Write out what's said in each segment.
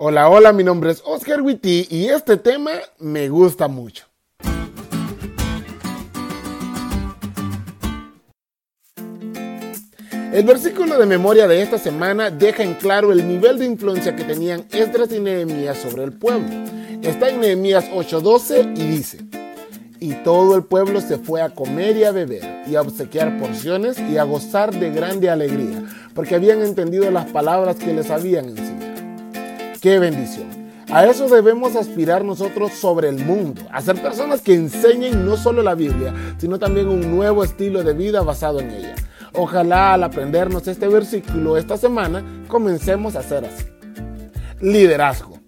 Hola, hola, mi nombre es Oscar Witty y este tema me gusta mucho. El versículo de memoria de esta semana deja en claro el nivel de influencia que tenían Esdras y Nehemías sobre el pueblo. Está en Nehemías 8:12 y dice, y todo el pueblo se fue a comer y a beber y a obsequiar porciones y a gozar de grande alegría, porque habían entendido las palabras que les habían enseñado. ¡Qué bendición! A eso debemos aspirar nosotros sobre el mundo, a ser personas que enseñen no solo la Biblia, sino también un nuevo estilo de vida basado en ella. Ojalá al aprendernos este versículo esta semana comencemos a hacer así. Liderazgo.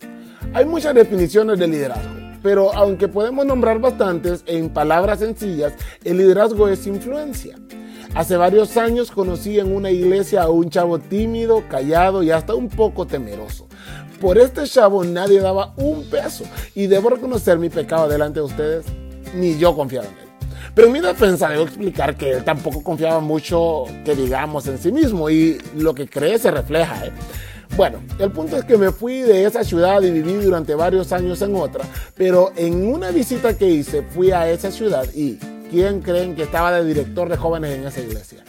Hay muchas definiciones de liderazgo, pero aunque podemos nombrar bastantes en palabras sencillas, el liderazgo es influencia. Hace varios años conocí en una iglesia a un chavo tímido, callado y hasta un poco temeroso. Por este chavo nadie daba un peso. Y debo reconocer mi pecado delante de ustedes, ni yo confiaba en él. Pero en mi defensa debo explicar que él tampoco confiaba mucho, que digamos, en sí mismo y lo que cree se refleja. ¿eh? Bueno, el punto es que me fui de esa ciudad y viví durante varios años en otra, pero en una visita que hice fui a esa ciudad y ¿quién creen que estaba de director de jóvenes en esa iglesia?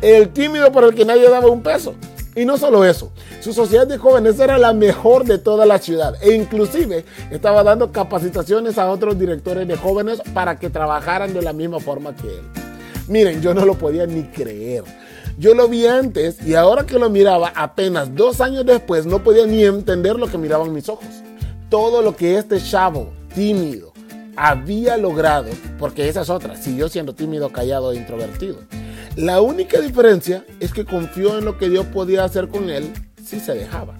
El tímido por el que nadie daba un peso. Y no solo eso, su sociedad de jóvenes era la mejor de toda la ciudad e inclusive estaba dando capacitaciones a otros directores de jóvenes para que trabajaran de la misma forma que él. Miren, yo no lo podía ni creer. Yo lo vi antes y ahora que lo miraba apenas dos años después no podía ni entender lo que miraban mis ojos. Todo lo que este chavo tímido había logrado, porque esa es otra, siguió siendo tímido, callado e introvertido la única diferencia es que confió en lo que Dios podía hacer con él si se dejaba.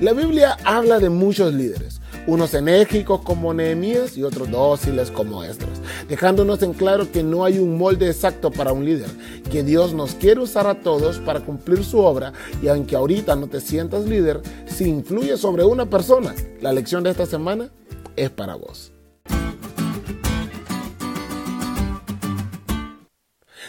La Biblia habla de muchos líderes, unos enérgicos como Nehemías y otros dóciles como Esdras, dejándonos en claro que no hay un molde exacto para un líder, que Dios nos quiere usar a todos para cumplir su obra y aunque ahorita no te sientas líder, si influye sobre una persona, la lección de esta semana es para vos.